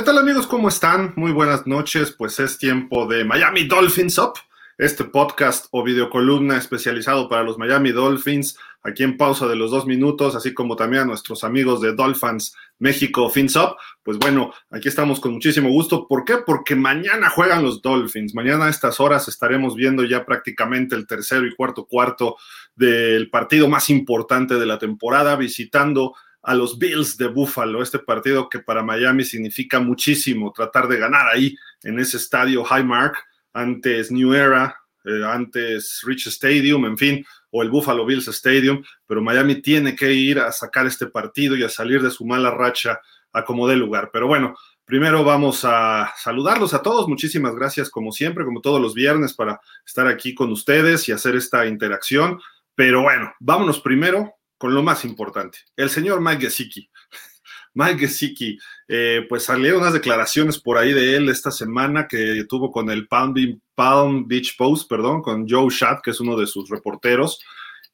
¿Qué tal amigos? ¿Cómo están? Muy buenas noches. Pues es tiempo de Miami Dolphins Up, este podcast o videocolumna especializado para los Miami Dolphins, aquí en pausa de los dos minutos, así como también a nuestros amigos de Dolphins México Fins Up. Pues bueno, aquí estamos con muchísimo gusto. ¿Por qué? Porque mañana juegan los Dolphins. Mañana a estas horas estaremos viendo ya prácticamente el tercero y cuarto cuarto del partido más importante de la temporada, visitando a los Bills de Buffalo, este partido que para Miami significa muchísimo, tratar de ganar ahí en ese estadio Highmark, antes New Era, eh, antes Rich Stadium, en fin, o el Buffalo Bills Stadium, pero Miami tiene que ir a sacar este partido y a salir de su mala racha a como dé lugar. Pero bueno, primero vamos a saludarlos a todos. Muchísimas gracias, como siempre, como todos los viernes, para estar aquí con ustedes y hacer esta interacción. Pero bueno, vámonos primero con lo más importante, el señor Mike Gesicki. Mike Gesicki, eh, pues salieron unas declaraciones por ahí de él esta semana que tuvo con el Palm, Beach Post, perdón, con Joe Schatt, que es uno de sus reporteros,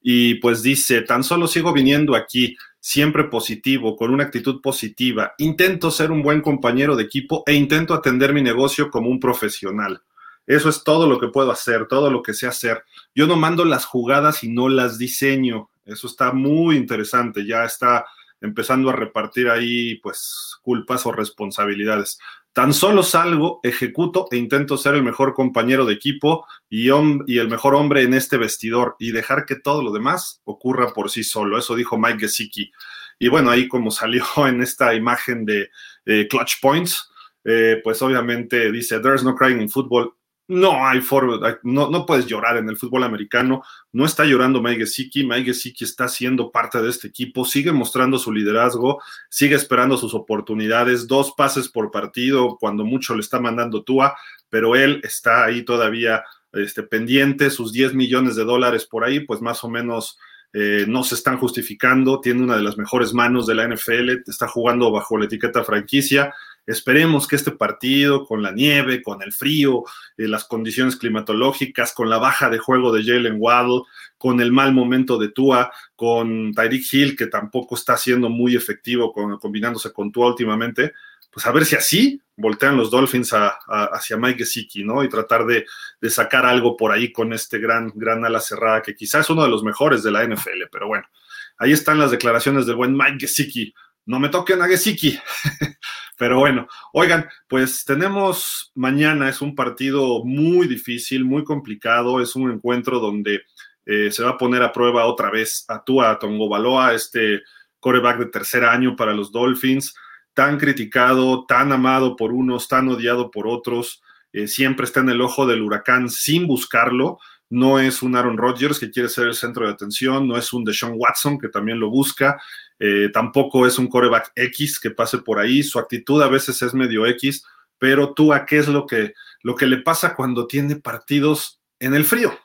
y pues dice, tan solo sigo viniendo aquí, siempre positivo, con una actitud positiva, intento ser un buen compañero de equipo e intento atender mi negocio como un profesional. Eso es todo lo que puedo hacer, todo lo que sé hacer. Yo no mando las jugadas y no las diseño. Eso está muy interesante, ya está empezando a repartir ahí pues culpas o responsabilidades. Tan solo salgo, ejecuto e intento ser el mejor compañero de equipo y, y, el mejor hombre en este vestidor y dejar que todo lo demás ocurra por sí solo. Eso dijo Mike Gesicki. Y bueno, ahí como salió en esta imagen de Clutch Points, eh, pues obviamente dice, There's no crying in football no hay forma, no, no puedes llorar en el fútbol americano. No está llorando Mike Gesicki. Mike Gesicki está siendo parte de este equipo, sigue mostrando su liderazgo, sigue esperando sus oportunidades, dos pases por partido, cuando mucho le está mandando Tua, pero él está ahí todavía este, pendiente, sus 10 millones de dólares por ahí, pues más o menos eh, no se están justificando, tiene una de las mejores manos de la NFL, está jugando bajo la etiqueta franquicia Esperemos que este partido, con la nieve, con el frío, eh, las condiciones climatológicas, con la baja de juego de Jalen Waddle, con el mal momento de Tua, con Tyreek Hill, que tampoco está siendo muy efectivo combinándose con Tua últimamente, pues a ver si así voltean los Dolphins hacia Mike Gesicki, ¿no? Y tratar de, de, sacar algo por ahí con este gran, gran ala cerrada, que quizás es uno de los mejores de la NFL, pero bueno, ahí están las declaraciones del buen Mike Gesicki. No me toquen a. Pero bueno, oigan, pues tenemos mañana, es un partido muy difícil, muy complicado, es un encuentro donde eh, se va a poner a prueba otra vez a Tua Tongo Baloa, este coreback de tercer año para los Dolphins, tan criticado, tan amado por unos, tan odiado por otros, eh, siempre está en el ojo del huracán sin buscarlo. No es un Aaron Rodgers que quiere ser el centro de atención, no es un Deshaun Watson que también lo busca, eh, tampoco es un coreback X que pase por ahí, su actitud a veces es medio X, pero tú a qué es lo que, lo que le pasa cuando tiene partidos en el frío.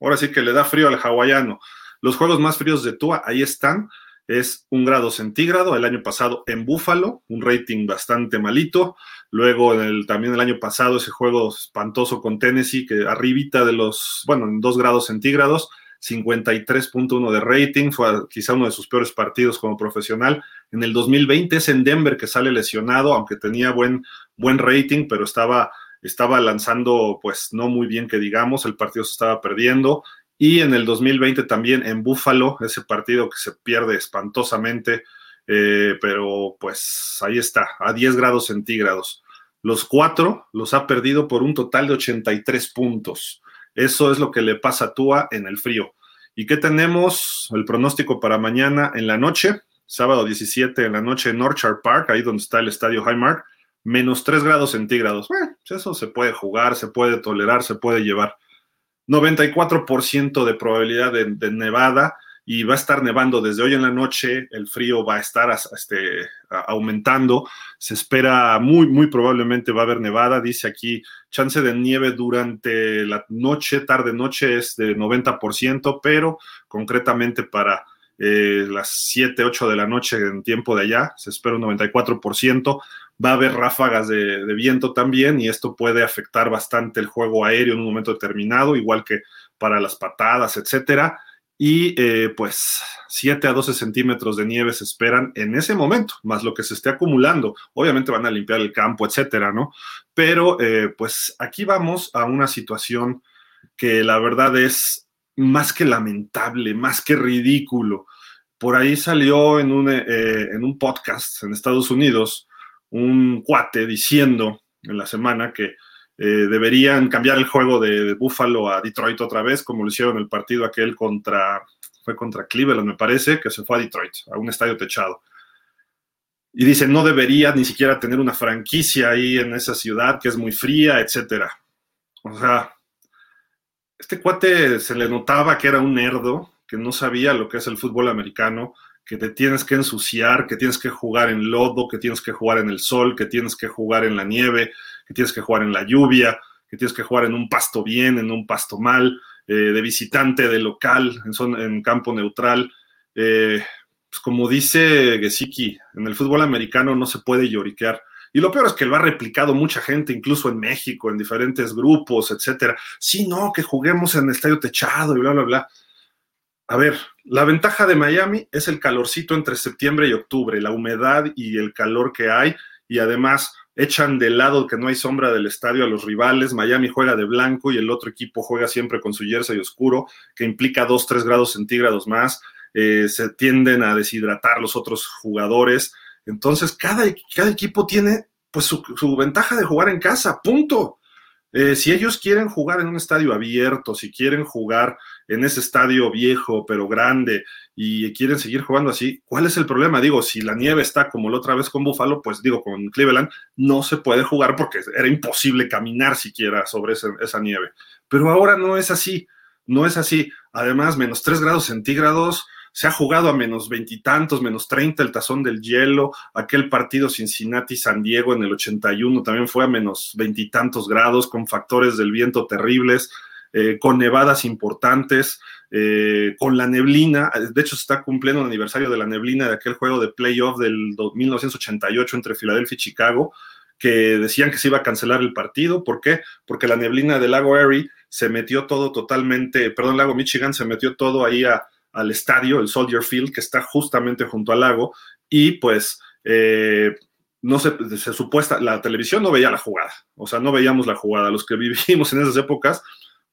Ahora sí que le da frío al hawaiano. Los juegos más fríos de Tua, ahí están, es un grado centígrado. El año pasado en Búfalo, un rating bastante malito. Luego el, también el año pasado ese juego espantoso con Tennessee, que arribita de los, bueno, en dos grados centígrados. 53.1 de rating, fue quizá uno de sus peores partidos como profesional. En el 2020 es en Denver que sale lesionado, aunque tenía buen, buen rating, pero estaba, estaba lanzando pues no muy bien que digamos, el partido se estaba perdiendo. Y en el 2020 también en Buffalo, ese partido que se pierde espantosamente, eh, pero pues ahí está, a 10 grados centígrados. Los cuatro los ha perdido por un total de 83 puntos. Eso es lo que le pasa a Tua en el frío. ¿Y qué tenemos? El pronóstico para mañana en la noche, sábado 17 en la noche en Orchard Park, ahí donde está el estadio Highmark, menos 3 grados centígrados. Bueno, pues eso se puede jugar, se puede tolerar, se puede llevar. 94% de probabilidad de, nevada y va a estar nevando desde hoy en la noche, el frío va a estar este, aumentando, se espera muy, muy probablemente va a haber nevada, dice aquí, chance de nieve durante la noche, tarde noche es de 90%, pero concretamente para eh, las 7, 8 de la noche en tiempo de allá, se espera un 94%, va a haber ráfagas de, viento también y esto puede afectar bastante el juego aéreo en un momento determinado, igual que para las patadas, etcétera y eh, pues 7 a 12 centímetros de nieve se esperan en ese momento, más lo que se esté acumulando. Obviamente van a limpiar el campo, etcétera, ¿no? Pero eh, pues aquí vamos a una situación que la verdad es más que lamentable, más que ridículo. Por ahí salió en un, eh, en un podcast en Estados Unidos un cuate diciendo en la semana que eh, deberían cambiar el juego de, Buffalo a Detroit otra vez, como lo hicieron el partido aquel contra, fue contra Cleveland, me parece, que se fue a Detroit, a un estadio techado. Y dice, no debería ni siquiera tener una franquicia ahí en esa ciudad que es muy fría, etcétera. O sea, este cuate se le notaba que era un nerdo, que no sabía lo que es el fútbol americano, que te tienes que ensuciar, que tienes que jugar en lodo, que tienes que jugar en el sol, que tienes que jugar en la nieve, que tienes que jugar en la lluvia, que tienes que jugar en un pasto bien, en un pasto mal, eh, de visitante, de local, en, campo neutral. Eh, pues como dice Gesicki, en el fútbol americano no se puede lloriquear. Y lo peor es que lo ha replicado mucha gente, incluso en México, en diferentes grupos, etcétera. Sí, no, que juguemos en el estadio techado y bla, bla, bla. A ver, la ventaja de Miami es el calorcito entre septiembre y octubre, la humedad y el calor que hay, y además echan de lado que no hay sombra del estadio a los rivales. Miami juega de blanco y el otro equipo juega siempre con su jersey oscuro, que implica 2, 3 grados centígrados más. Eh, se tienden a deshidratar los otros jugadores. Entonces, cada, cada equipo tiene pues su, su, ventaja de jugar en casa, punto. Eh, si ellos quieren jugar en un estadio abierto, si quieren jugar en ese estadio viejo pero grande y quieren seguir jugando así, ¿cuál es el problema? Digo, si la nieve está como la otra vez con Buffalo, pues digo, con Cleveland, no se puede jugar porque era imposible caminar siquiera sobre esa nieve. Pero ahora no es así, no es así. Además, menos 3 grados centígrados, se ha jugado a menos veintitantos, menos treinta el tazón del hielo. Aquel partido Cincinnati-San Diego en el 81 también fue a menos veintitantos grados, con factores del viento terribles, eh, con nevadas importantes, eh, con la neblina. De hecho, se está cumpliendo el aniversario de la neblina de aquel juego de playoff del 1988 entre Filadelfia y Chicago que decían que se iba a cancelar el partido. ¿Por qué? Porque la neblina del lago Erie se metió todo totalmente, perdón, lago Michigan se metió todo ahí a, al estadio, el Soldier Field, que está justamente junto al lago, y pues eh, no se, se, supuesta, la televisión no veía la jugada, o sea, no veíamos la jugada. Los que vivimos en esas épocas,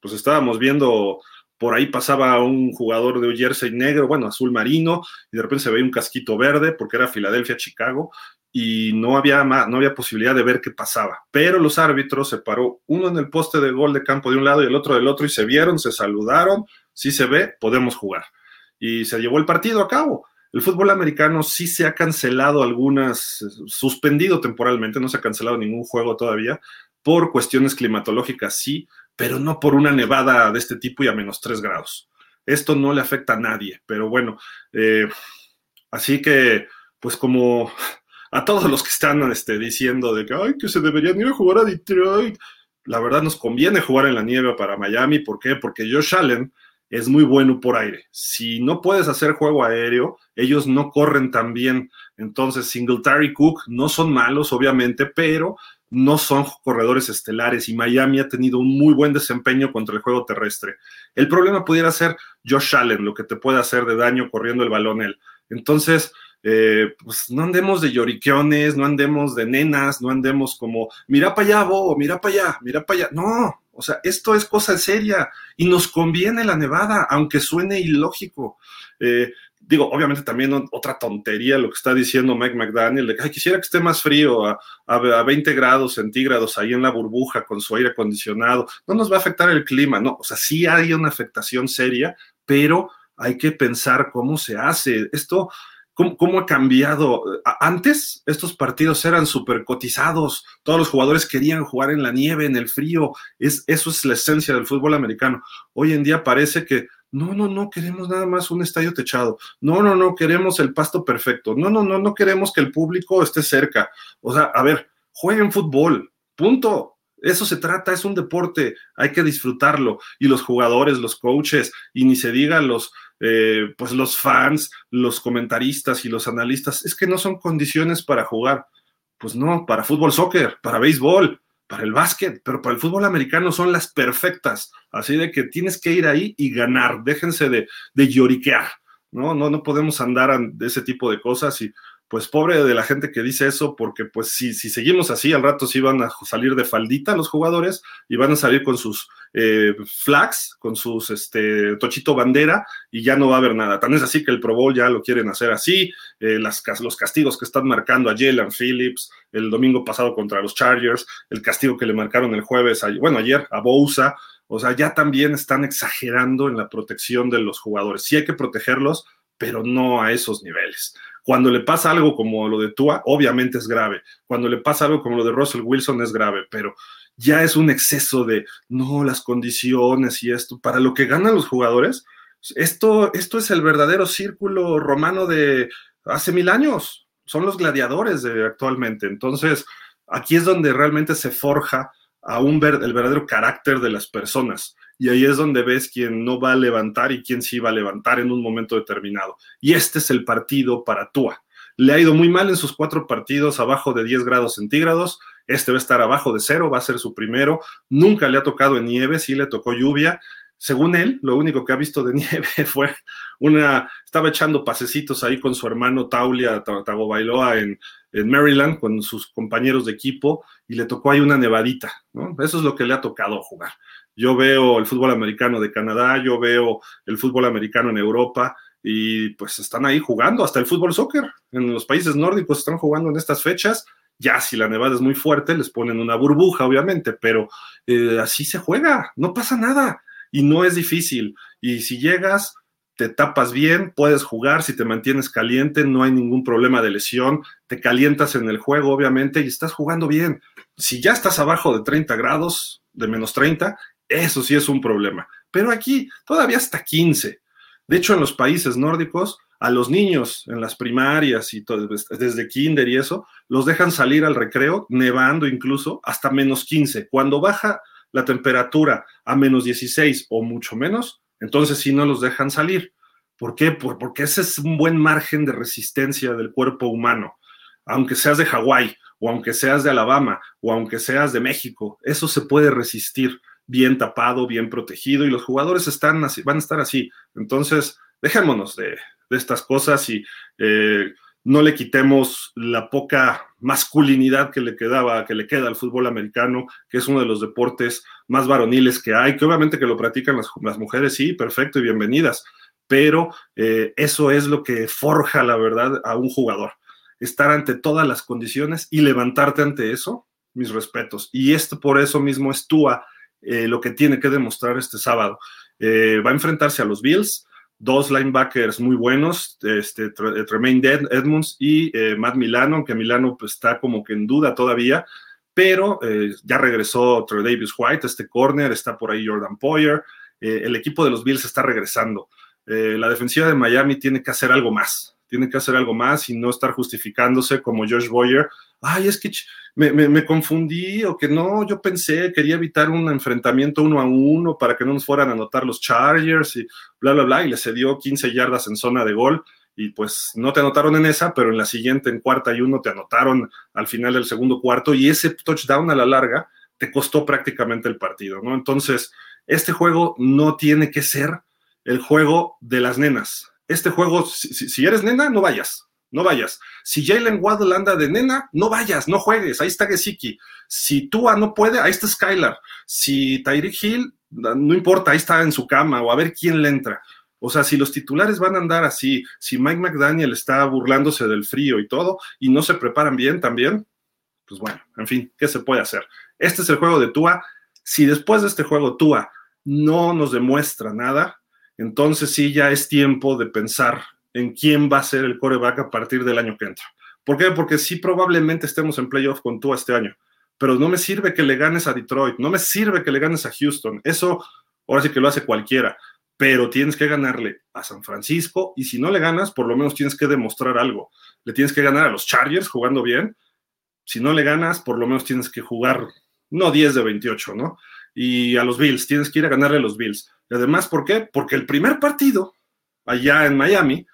pues estábamos viendo, por ahí pasaba un jugador de jersey negro, bueno, azul marino, y de repente se veía un casquito verde, porque era Filadelfia, Chicago, y no había, no había posibilidad de ver qué pasaba. Pero los árbitros se paró uno en el poste de gol de campo de un lado y el otro del otro, y se vieron, se saludaron, si se ve, podemos jugar y se llevó el partido a cabo. El fútbol americano sí se ha cancelado algunas, suspendido temporalmente, no se ha cancelado ningún juego todavía, por cuestiones climatológicas, sí, pero no por una nevada de este tipo y a menos 3 grados. Esto no le afecta a nadie, pero bueno, eh, así que, pues como a todos los que están este, diciendo de que, ay, que se deberían ir a jugar a Detroit, la verdad nos conviene jugar en la nieve para Miami, ¿por qué? Porque Josh Allen es muy bueno por aire. Si no puedes hacer juego aéreo, ellos no corren tan bien. Entonces, Singletary Cook no son malos, obviamente, pero no son corredores estelares y Miami ha tenido un muy buen desempeño contra el juego terrestre. El problema pudiera ser Josh Allen, lo que te puede hacer de daño corriendo el balón él. Entonces, eh, pues no andemos de lloriqueones, no andemos de nenas, no andemos como, mira para allá, Bo, mira para allá, mira para allá. No, o sea, esto es cosa seria y nos conviene la nevada, aunque suene ilógico. Eh, digo, obviamente también otra tontería lo que está diciendo Mike McDaniel, de que quisiera que esté más frío, a, a, 20 grados centígrados ahí en la burbuja con su aire acondicionado, no nos va a afectar el clima, no, o sea, sí hay una afectación seria, pero hay que pensar cómo se hace. Esto, ¿Cómo, ha cambiado? Antes estos partidos eran súper cotizados, todos los jugadores querían jugar en la nieve, en el frío, es, eso es la esencia del fútbol americano. Hoy en día parece que no, no, no queremos nada más un estadio techado, no, no, no queremos el pasto perfecto, no, no, no, no queremos que el público esté cerca. O sea, a ver, jueguen fútbol, punto. Eso se trata, es un deporte, hay que disfrutarlo. Y los jugadores, los coaches, y ni se diga los, eh, pues los fans, los comentaristas y los analistas, es que no son condiciones para jugar. Pues no, para fútbol, soccer, para béisbol. para el básquet, pero para el fútbol americano son las perfectas. Así de que tienes que ir ahí y ganar. Déjense de, de lloriquear. ¿no? No, no podemos andar de ese tipo de cosas y pues pobre de la gente que dice eso, porque pues si, si seguimos así, al rato sí van a salir de faldita los jugadores y van a salir con sus eh, flags, con sus este, tochito bandera y ya no va a haber nada. Tan es así que el Pro Bowl ya lo quieren hacer así, eh, los castigos que están marcando a Jalen Phillips el domingo pasado contra los Chargers, el castigo que le marcaron el jueves, bueno, ayer a Bousa, o sea, ya también están exagerando en la protección de los jugadores. Sí hay que protegerlos, pero no a esos niveles. Cuando le pasa algo como lo de Tua, obviamente es grave. Cuando le pasa algo como lo de Russell Wilson es grave, pero ya es un exceso de, no, las condiciones y esto. Para lo que ganan los jugadores, esto, esto es el verdadero círculo romano de hace mil años. Son los gladiadores de actualmente. Entonces, aquí es donde realmente se forja a un el verdadero carácter de las personas y ahí es donde ves quién no va a levantar y quién sí va a levantar en un momento determinado. Y este es el partido para Tua. Le ha ido muy mal en sus cuatro partidos abajo de 10 grados centígrados. Este va a estar abajo de cero, va a ser su primero. Nunca le ha tocado en nieve, sí le tocó lluvia. Según él, lo único que ha visto de nieve fue una, estaba echando pasecitos ahí con su hermano Taulia Tagovailoa en, en Maryland con sus compañeros de equipo y le tocó ahí una nevadita, ¿no? Eso es lo que le ha tocado jugar. Yo veo el fútbol americano de Canadá, yo veo el fútbol americano en Europa y pues están ahí jugando, hasta el fútbol soccer en los países nórdicos están jugando en estas fechas. Ya si la nevada es muy fuerte, les ponen una burbuja, obviamente, pero eh, así se juega, no pasa nada y no es difícil. Y si llegas, te tapas bien, puedes jugar, si te mantienes caliente, no hay ningún problema de lesión, te calientas en el juego, obviamente, y estás jugando bien. Si ya estás abajo de 30 grados, de menos 30, eso sí es un problema. Pero aquí todavía hasta 15. De hecho, en los países nórdicos, a los niños en las primarias y todo, desde kinder y eso, los dejan salir al recreo, nevando incluso, hasta menos 15. Cuando baja la temperatura a menos 16 o mucho menos, entonces sí no los dejan salir. ¿Por qué? porque ese es un buen margen de resistencia del cuerpo humano. Aunque seas de Hawái, o aunque seas de Alabama, o aunque seas de México, eso se puede resistir bien tapado, bien protegido, y los jugadores están así, van a estar así. Entonces, dejémonos de, estas cosas y eh, no le quitemos la poca masculinidad que le quedaba, que le queda al fútbol americano, que es uno de los deportes más varoniles que hay, que obviamente que lo practican las, mujeres, sí, perfecto y bienvenidas, pero eh, eso es lo que forja la verdad a un jugador, estar ante todas las condiciones y levantarte ante eso, mis respetos. Y esto por eso mismo es Tua eh, lo que tiene que demostrar este sábado. Eh, va a enfrentarse a los Bills, dos linebackers muy buenos, este, eh, Tremaine Edmonds y Matt Milano, aunque Milano pues, está como que en duda todavía, pero ya regresó Davis White, este corner, está por ahí Jordan Poyer, el equipo de los Bills está regresando. la defensiva de Miami tiene que hacer algo más, tiene que hacer algo más y no estar justificándose como Josh Boyer. Ay, es que me, confundí o que no, yo pensé, quería evitar un enfrentamiento uno a uno para que no nos fueran a anotar los Chargers y bla, bla, bla, y le cedió 15 yardas en zona de gol y pues no te anotaron en esa, pero en la siguiente, en cuarta y uno, te anotaron al final del segundo cuarto y ese touchdown a la larga te costó prácticamente el partido, ¿no? Entonces, este juego no tiene que ser el juego de las nenas. Este juego, si eres nena, no vayas no vayas. Si Jalen Waddle anda de nena, no vayas, no juegues, ahí está Gesicki. Si Tua no puede, ahí está Skylar. Si Tyreek Hill, no importa, ahí está en su cama o a ver quién le entra. O sea, si los titulares van a andar así, si Mike McDaniel está burlándose del frío y todo, y no se preparan bien también, pues bueno, en fin, ¿qué se puede hacer? Este es el juego de Tua. Si después de este juego Tua no nos demuestra nada, entonces sí ya es tiempo de pensar en quién va a ser el coreback a partir del año que entra. ¿Por qué? Porque sí probablemente estemos en playoff con tú este año, pero no me sirve que le ganes a Detroit, no me sirve que le ganes a Houston, eso ahora sí que lo hace cualquiera, pero tienes que ganarle a San Francisco y si no le ganas, por lo menos tienes que demostrar algo. Le tienes que ganar a los Chargers jugando bien, si no le ganas, por lo menos tienes que jugar, no 10 de 28, ¿no? Y a los Bills, tienes que ir a ganarle a los Bills. Y además, ¿por qué? Porque el primer partido allá en Miami,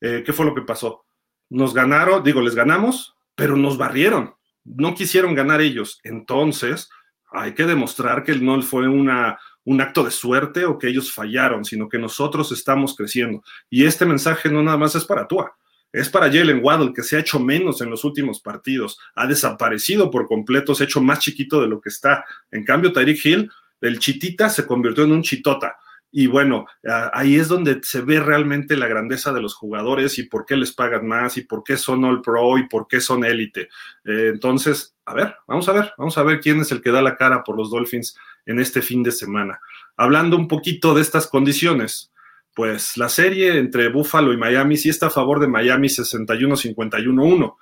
eh, ¿qué fue lo que pasó? Nos ganaron, digo, les ganamos, pero nos barrieron. no quisieron ganar ellos. Entonces, hay que demostrar que no fue una, un acto de suerte o que ellos fallaron, sino que nosotros estamos creciendo. Y este mensaje no nada más es para Tua, es para Jalen Waddle, que se ha hecho menos en los últimos partidos, ha desaparecido por completo, se ha hecho más chiquito de lo que está. En cambio, Tyreek Hill, el chitita, se convirtió en un chitota. Y bueno, ahí es donde se ve realmente la grandeza de los jugadores y por qué les pagan más y por qué son All Pro y por qué son élite. Eh, entonces, a ver, vamos a ver, vamos a ver quién es el que da la cara por los Dolphins en este fin de semana. Hablando un poquito de estas condiciones, pues la serie entre Buffalo y Miami sí está a favor de Miami 61-51-1,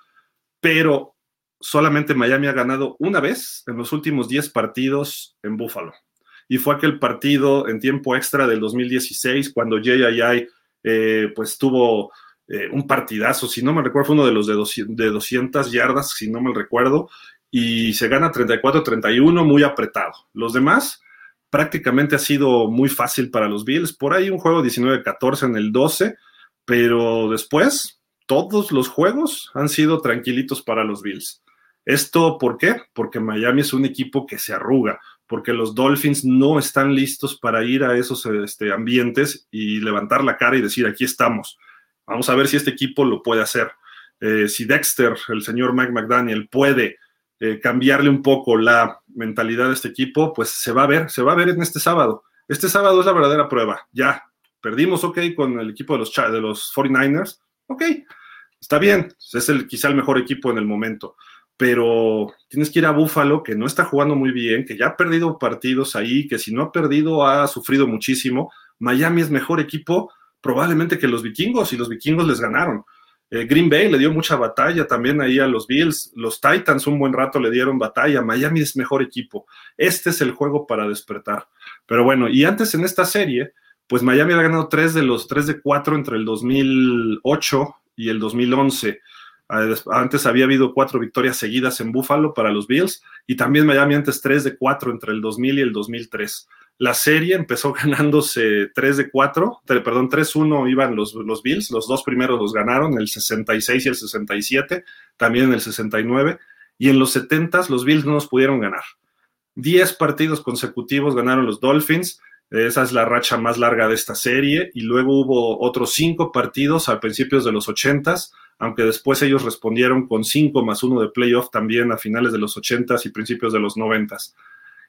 pero solamente Miami ha ganado una vez en los últimos 10 partidos en Buffalo y fue aquel partido en tiempo extra del 2016 cuando JII eh, pues tuvo eh, un partidazo, si no me recuerdo, fue uno de los de 200, de 200 yardas, si no me recuerdo, y se gana 34-31, muy apretado. Los demás prácticamente ha sido muy fácil para los Bills, por ahí un juego 19-14 en el 12, pero después todos los juegos han sido tranquilitos para los Bills. ¿Esto por qué? Porque Miami es un equipo que se arruga porque los Dolphins no están listos para ir a esos este, ambientes y levantar la cara y decir, aquí estamos. Vamos a ver si este equipo lo puede hacer. Eh, si Dexter, el señor Mike McDaniel, puede eh, cambiarle un poco la mentalidad de este equipo, pues se va a ver, se va a ver en este sábado. Este sábado es la verdadera prueba. Ya, perdimos, ok, con el equipo de los, de los 49ers, ok, está bien, es el, quizá el mejor equipo en el momento pero tienes que ir a Búfalo, que no está jugando muy bien, que ya ha perdido partidos ahí, que si no ha perdido ha sufrido muchísimo. Miami es mejor equipo probablemente que los vikingos y los vikingos les ganaron. Eh, Green Bay le dio mucha batalla también ahí a los Bills, los Titans un buen rato le dieron batalla, Miami es mejor equipo. Este es el juego para despertar. Pero bueno, y antes en esta serie, pues Miami ha ganado tres de los tres de cuatro entre el 2008 y el 2011. Antes había habido cuatro victorias seguidas en Buffalo para los Bills y también Miami antes tres de cuatro entre el 2000 y el 2003. La serie empezó ganándose 3 de 4, perdón, 3-1 iban los, los Bills, los dos primeros los ganaron, el 66 y el 67, también en el 69, y en los 70 los Bills no nos pudieron ganar. 10 partidos consecutivos ganaron los Dolphins, esa es la racha más larga de esta serie, y luego hubo otros 5 partidos a principios de los 80s aunque después ellos respondieron con 5 más 1 de playoff también a finales de los 80s y principios de los 90s.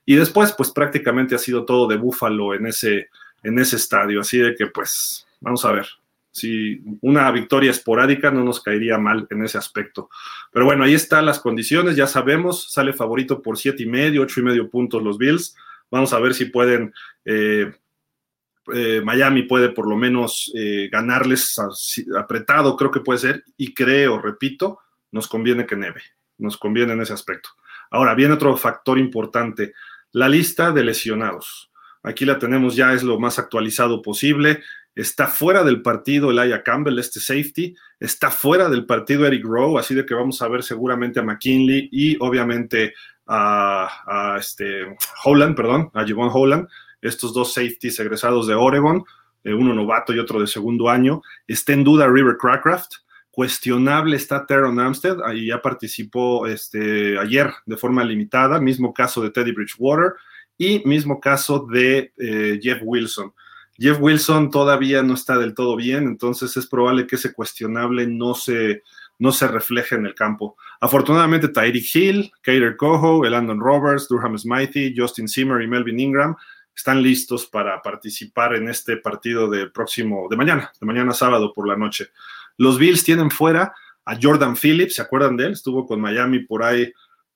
Y después, pues prácticamente ha sido todo de Búfalo en ese, en ese estadio, así de que pues vamos a ver. Si una victoria esporádica no nos caería mal en ese aspecto. Pero bueno, ahí están las condiciones, ya sabemos, sale favorito por siete y medio, ocho y medio puntos los Bills. Vamos a ver si pueden eh, eh, Miami puede por lo menos eh, ganarles apretado, creo que puede ser, y creo, repito, nos conviene que neve, nos conviene en ese aspecto. Ahora, viene otro factor importante, la lista de lesionados. Aquí la tenemos ya, es lo más actualizado posible. Está fuera del partido Elijah Campbell, este safety. Está fuera del partido Eric Rowe, así de que vamos a ver seguramente a McKinley y obviamente a, este, Holland, perdón, a Javon Holland estos dos safeties egresados de Oregon, eh, uno novato y otro de segundo año. Está en duda River Crackraft. Cuestionable está Teron Amstead, ahí ya participó este, ayer de forma limitada, mismo caso de Teddy Bridgewater y mismo caso de eh, Jeff Wilson. Jeff Wilson todavía no está del todo bien, entonces es probable que ese cuestionable no se, no se refleje en el campo. Afortunadamente, Tyreek Hill, Kader Coho, Elandon Roberts, Durham Smithy, Justin Zimmer y Melvin Ingram están listos para participar en este partido próximo, de mañana, de mañana sábado por la noche. Los Bills tienen fuera a Jordan Phillips, ¿se acuerdan de él? Estuvo con Miami por ahí,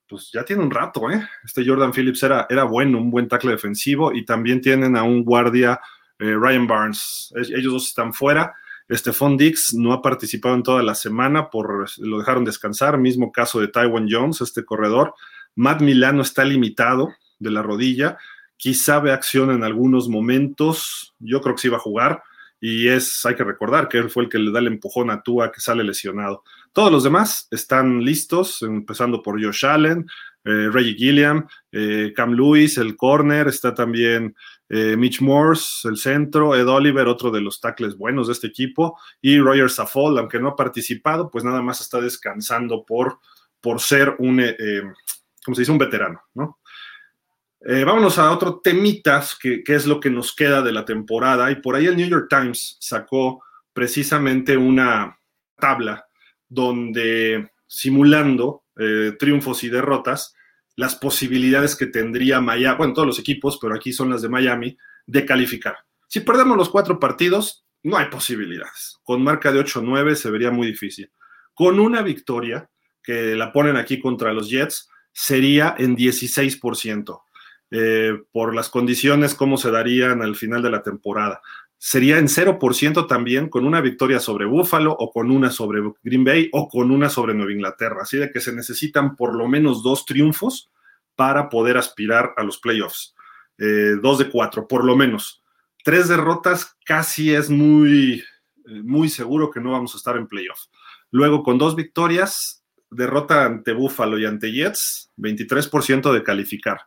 pues ya tiene un rato, ¿eh? Este Jordan Phillips era, era bueno, un buen tackle defensivo y también tienen a un guardia, eh, Ryan Barnes. Ellos dos están fuera. Stephon Dix no ha participado en toda la semana, por, lo dejaron descansar. Mismo caso de Taiwan Jones, este corredor. Matt Milano está limitado de la rodilla quizá ve acción en algunos momentos, yo creo que sí va a jugar, y es, hay que recordar que él fue el que le da el empujón a Tua que sale lesionado. Todos los demás están listos, empezando por Josh Allen, eh, Reggie Gilliam, eh, Cam Lewis, el corner, está también eh, Mitch Morse, el centro, Ed Oliver, otro de los tackles buenos de este equipo, y Roger Saffold, aunque no ha participado, pues nada más está descansando por por ser un, como se dice, un veterano, ¿no? Vámonos a otro temitas, que, es lo que nos queda de la temporada. Y por ahí el New York Times sacó precisamente una tabla donde simulando triunfos y derrotas, las posibilidades que tendría Miami, bueno, todos los equipos, pero aquí son las de Miami, de calificar. Si perdemos los cuatro partidos, no hay posibilidades. Con marca de 8-9 se vería muy difícil. Con una victoria, que la ponen aquí contra los Jets, sería en 16%. Eh, por las condiciones, cómo se darían al final de la temporada. Sería en 0% también con una victoria sobre Buffalo o con una sobre Green Bay o con una sobre Nueva Inglaterra. Así de que se necesitan por lo menos dos triunfos para poder aspirar a los playoffs. Eh, dos de cuatro, por lo menos. Tres derrotas casi es muy, eh, muy seguro que no vamos a estar en playoffs. Luego, con dos victorias, derrota ante Buffalo y ante Jets, 23% de calificar.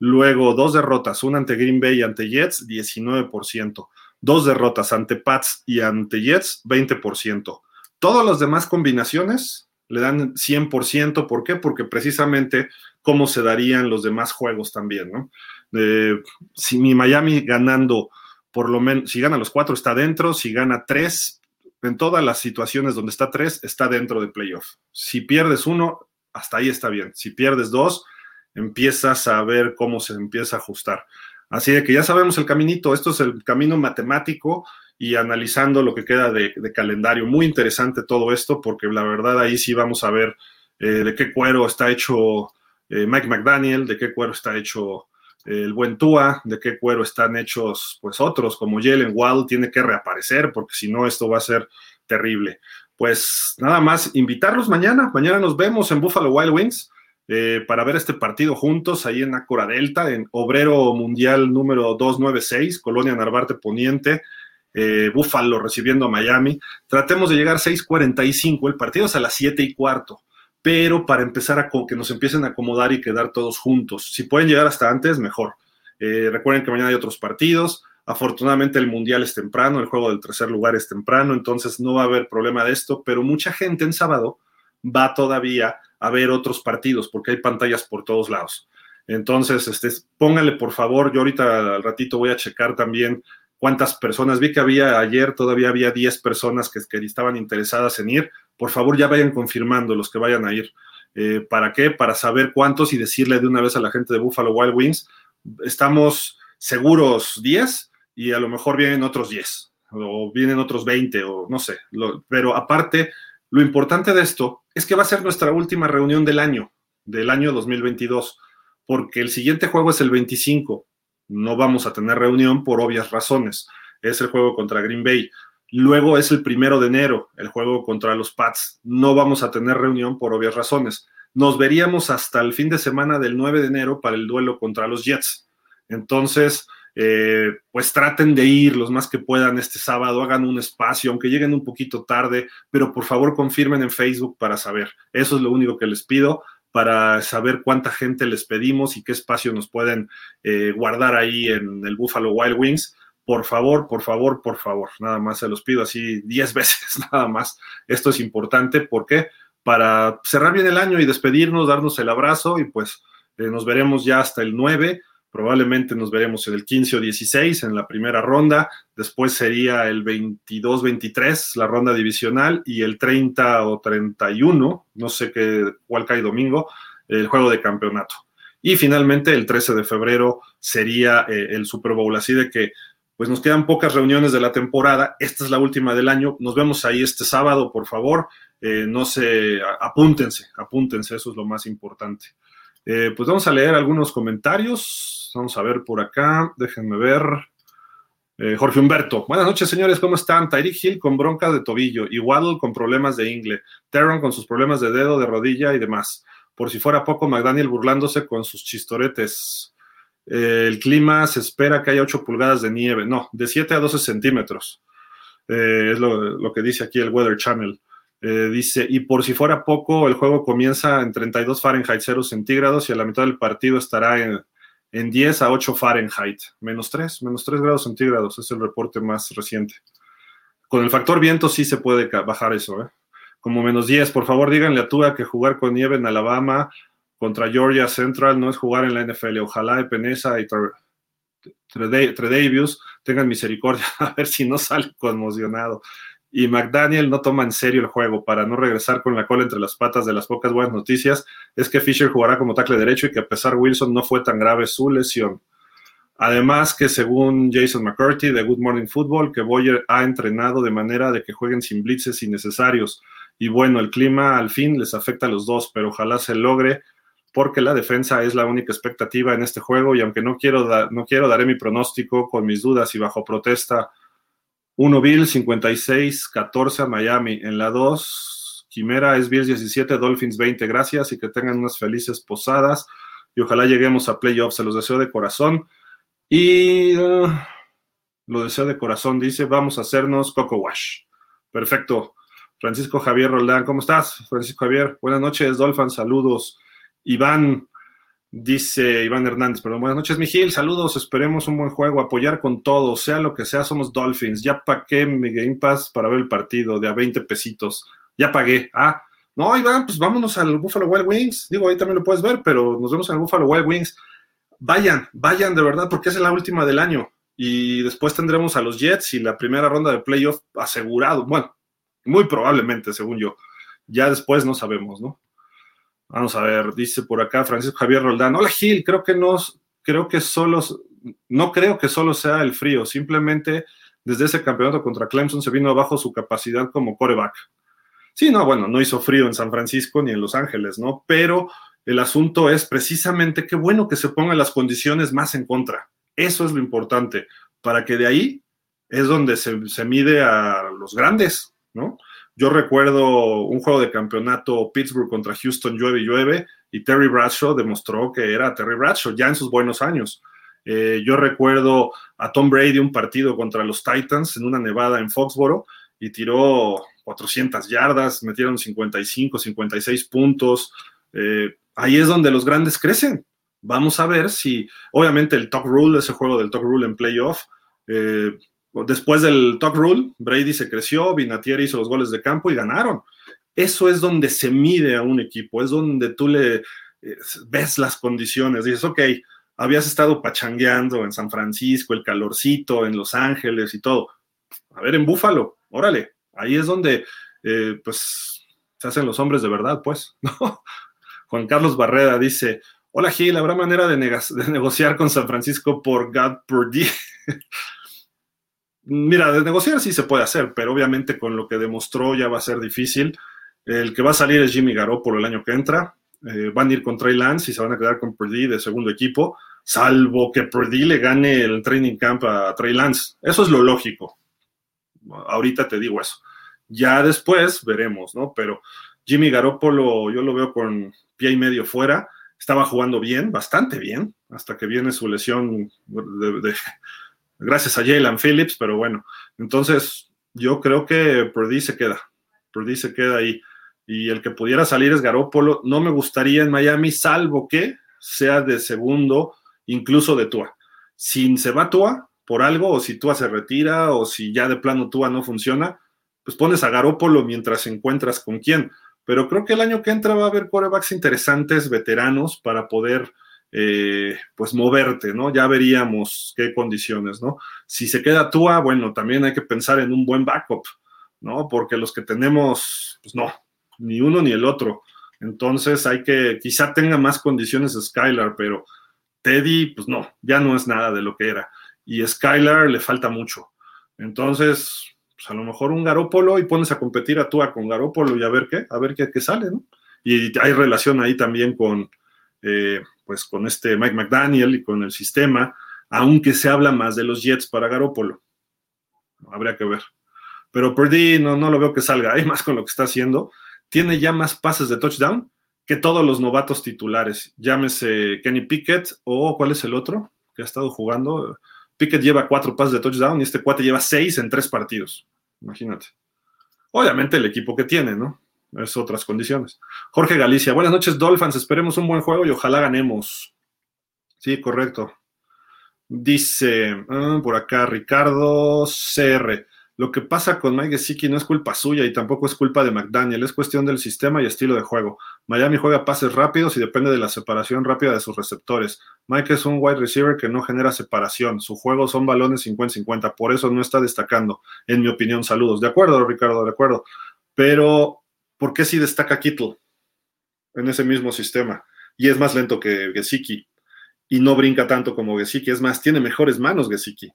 Luego, dos derrotas, una ante Green Bay y ante Jets, 19%. Dos derrotas ante Pats y ante Jets, 20%. Todas las demás combinaciones le dan 100%. ¿Por qué? Porque precisamente cómo se darían los demás juegos también, ¿no? si mi Miami ganando, por lo menos, si gana los cuatro, está dentro, si gana tres, en todas las situaciones donde está tres, está dentro de playoff. Si pierdes uno, hasta ahí está bien. Si pierdes dos, empiezas a ver cómo se empieza a ajustar. Así de que ya sabemos el caminito, esto es el camino matemático y analizando lo que queda de, calendario. Muy interesante todo esto porque la verdad ahí sí vamos a ver eh, de qué cuero está hecho eh, Mike McDaniel, de qué cuero está hecho eh, el buen Tua, de qué cuero están hechos pues otros como Jalen Wall tiene que reaparecer porque si no esto va a ser terrible. Pues nada más invitarlos mañana, mañana nos vemos en Buffalo Wild Wings. Eh, para ver este partido juntos ahí en Acora Delta, en Obrero Mundial número 296, Colonia Narvarte Poniente, eh, Búfalo recibiendo a Miami. Tratemos de llegar a 6.45, el partido es a las 7 y cuarto, pero para empezar a que nos empiecen a acomodar y quedar todos juntos. Si pueden llegar hasta antes, mejor. Eh, recuerden que mañana hay otros partidos. Afortunadamente el Mundial es temprano, el juego del tercer lugar es temprano, entonces no va a haber problema de esto, pero mucha gente en sábado va todavía a ver otros partidos, porque hay pantallas por todos lados. Entonces, este, póngale por favor, yo ahorita al ratito voy a checar también cuántas personas, vi que había ayer, todavía había 10 personas que, que estaban interesadas en ir, por favor ya vayan confirmando los que vayan a ir. Eh, ¿Para qué? Para saber cuántos y decirle de una vez a la gente de Buffalo Wild Wings, estamos seguros 10 y a lo mejor vienen otros 10 o vienen otros 20 o no sé, pero aparte lo importante de esto es que va a ser nuestra última reunión del año, del año 2022, porque el siguiente juego es el 25. No vamos a tener reunión por obvias razones. Es el juego contra Green Bay. Luego es el primero de enero, el juego contra los Pats. No vamos a tener reunión por obvias razones. Nos veríamos hasta el fin de semana del 9 de enero para el duelo contra los Jets. Entonces, eh, pues traten de ir los más que puedan este sábado, hagan un espacio, aunque lleguen un poquito tarde, pero por favor confirmen en Facebook para saber. Eso es lo único que les pido para saber cuánta gente les pedimos y qué espacio nos pueden eh, guardar ahí en el Buffalo Wild Wings. Por favor, por favor, por favor, nada más se los pido así 10 veces, nada más. Esto es importante porque para cerrar bien el año y despedirnos, darnos el abrazo y pues eh, nos veremos ya hasta el 9 Probablemente nos veremos en el 15 o 16 en la primera ronda, después sería el 22-23 la ronda divisional y el 30 o 31, no sé qué, cuál cae domingo, el juego de campeonato. Y finalmente el 13 de febrero sería eh, el Super Bowl, así de que pues nos quedan pocas reuniones de la temporada, esta es la última del año, nos vemos ahí este sábado, por favor, eh, no se, apúntense, apúntense, eso es lo más importante. Eh, pues vamos a leer algunos comentarios. Vamos a ver por acá. Déjenme ver. Eh, Jorge Humberto. Buenas noches, señores. ¿Cómo están? Tyreek Hill con bronca de tobillo y Waddle con problemas de ingle. Terron con sus problemas de dedo, de rodilla y demás. Por si fuera poco, McDaniel burlándose con sus chistoretes. Eh, el clima se espera que haya 8 pulgadas de nieve. No, de 7 a 12 centímetros. es lo, que dice aquí el Weather Channel. Eh, dice, y por si fuera poco, el juego comienza en 32 Fahrenheit 0 centígrados y a la mitad del partido estará en, en 10 a 8 Fahrenheit, menos 3, menos 3 grados centígrados, es el reporte más reciente. Con el factor viento sí se puede bajar eso. ¿eh? como menos 10. Por favor, díganle a Tua que jugar con nieve en Alabama contra Georgia Central no es jugar en la NFL. Ojalá Epenesa y Tredavius tengan misericordia a ver si no sale conmocionado. Y McDaniel no toma en serio el juego para no regresar con la cola entre las patas de las pocas buenas noticias. Es que Fisher jugará como tackle derecho y que a pesar Wilson no fue tan grave su lesión. Además que según Jason McCarthy de Good Morning Football, que Boyer ha entrenado de manera de que jueguen sin blitzes innecesarios. Y bueno, el clima al fin les afecta a los dos, pero ojalá se logre porque la defensa es la única expectativa en este juego y aunque no quiero, no quiero daré mi pronóstico con mis dudas y bajo protesta 1 Bill 56, 14 a Miami. En la 2, Quimera es Bills 17, Dolphins 20. Gracias y que tengan unas felices posadas. Y ojalá lleguemos a playoffs. Se los deseo de corazón. Y uh, lo deseo de corazón. Dice, vamos a hacernos Coco Wash. Perfecto. Francisco Javier Roldán, ¿cómo estás? Francisco Javier, buenas noches, Dolphins, saludos. Iván, Dice Iván Hernández, perdón, buenas noches, Mijil, saludos, esperemos un buen juego, apoyar con todo, sea lo que sea, somos Dolphins, ya pagué mi Game Pass para ver el partido de a 20 pesitos, ya pagué, ah, no, Iván, pues vámonos al Buffalo Wild Wings, digo, ahí también lo puedes ver, pero nos vemos en el Buffalo Wild Wings, vayan, vayan de verdad, porque es la última del año, y después tendremos a los Jets y la primera ronda de playoff asegurado, bueno, muy probablemente, según yo, ya después no sabemos, ¿no? Vamos a ver, dice por acá Francisco Javier Roldán. Hola Gil, creo que no, creo que solo, no creo que solo sea el frío, simplemente desde ese campeonato contra Clemson se vino abajo su capacidad como coreback. Sí, no, bueno, no hizo frío en San Francisco ni en Los Ángeles, ¿no? Pero el asunto es precisamente qué bueno que se pongan las condiciones más en contra. Eso es lo importante, para que de ahí es donde se, se mide a los grandes, ¿no? Yo recuerdo un juego de campeonato Pittsburgh contra Houston, llueve y llueve, y Terry Bradshaw demostró que era Terry Bradshaw ya en sus buenos años. Eh, yo recuerdo a Tom Brady un partido contra los Titans en una nevada en Foxboro y tiró 400 yardas, metieron 55, 56 puntos. Eh, ahí es donde los grandes crecen. Vamos a ver si, obviamente, el Talk Rule, ese juego del Talk Rule en playoff, eh, Después del talk rule, Brady se creció, Vinatieri hizo los goles de campo y ganaron. Eso es donde se mide a un equipo, es donde tú le eh, ves las condiciones. Dices, ok, habías estado pachangueando en San Francisco, el calorcito, en Los Ángeles y todo. A ver, en Búfalo, órale, ahí es donde, eh, pues, se hacen los hombres de verdad, pues, Juan Carlos Barrera dice, hola Gil, ¿habrá manera de, negociar con San Francisco por God Purdy? Mira, de negociar sí se puede hacer, pero obviamente con lo que demostró ya va a ser difícil. El que va a salir es Jimmy por el año que entra. Eh, van a ir con Trey Lance y se van a quedar con Purdy de segundo equipo, salvo que Purdy le gane el training camp a Trey Lance. Eso es lo lógico. Ahorita te digo eso. Ya después veremos, ¿no? Pero Jimmy Garoppolo, yo lo veo con pie y medio fuera. Estaba jugando bien, bastante bien, hasta que viene su lesión de, gracias a Jalen Phillips, pero bueno, entonces yo creo que Purdy se queda, Purdy se queda ahí. Y el que pudiera salir es Garópolo. No me gustaría en Miami, salvo que sea de segundo, incluso de Tua. Si se va Tua por algo, o si Tua se retira, o si ya de plano Tua no funciona, pues pones a Garópolo mientras encuentras con quién. Pero creo que el año que entra va a haber corebacks interesantes, veteranos, para poder eh, pues moverte, ¿no? Ya veríamos qué condiciones, ¿no? Si se queda Tua, bueno, también hay que pensar en un buen backup, ¿no? Porque los que tenemos, pues no, ni uno ni el otro. Entonces hay que, quizá tenga más condiciones Skylar, pero Teddy, pues no, ya no es nada de lo que era. Y Skylar le falta mucho. Entonces, pues a lo mejor un Garópolo y pones a competir a Tua con Garópolo y a ver qué, a ver qué, qué sale, ¿no? Y hay relación ahí también con, eh, pues con este Mike McDaniel y con el sistema, aunque se habla más de los Jets para Garópolo. Habría que ver. Pero Purdy no, no lo veo que salga, hay más con lo que está haciendo. Tiene ya más pases de touchdown que todos los novatos titulares. Llámese Kenny Pickett o ¿cuál es el otro que ha estado jugando? Pickett lleva cuatro pases de touchdown y este cuate lleva seis en tres partidos. Imagínate. Obviamente el equipo que tiene, ¿no? Es otras condiciones. Jorge Galicia, buenas noches, Dolphins. Esperemos un buen juego y ojalá ganemos. Sí, correcto. Dice ah, por acá Ricardo CR. Lo que pasa con Mike Gesicki no es culpa suya y tampoco es culpa de McDaniel, es cuestión del sistema y estilo de juego. Miami juega pases rápidos y depende de la separación rápida de sus receptores. Mike es un wide receiver que no genera separación. Su juego son balones 50-50, por eso no está destacando, en mi opinión. Saludos. De acuerdo, Ricardo, de acuerdo. Pero, ¿por qué si destaca Kittle en ese mismo sistema? Y es más lento que Gesicki y no brinca tanto como Gesicki. Es más, tiene mejores manos Gesicki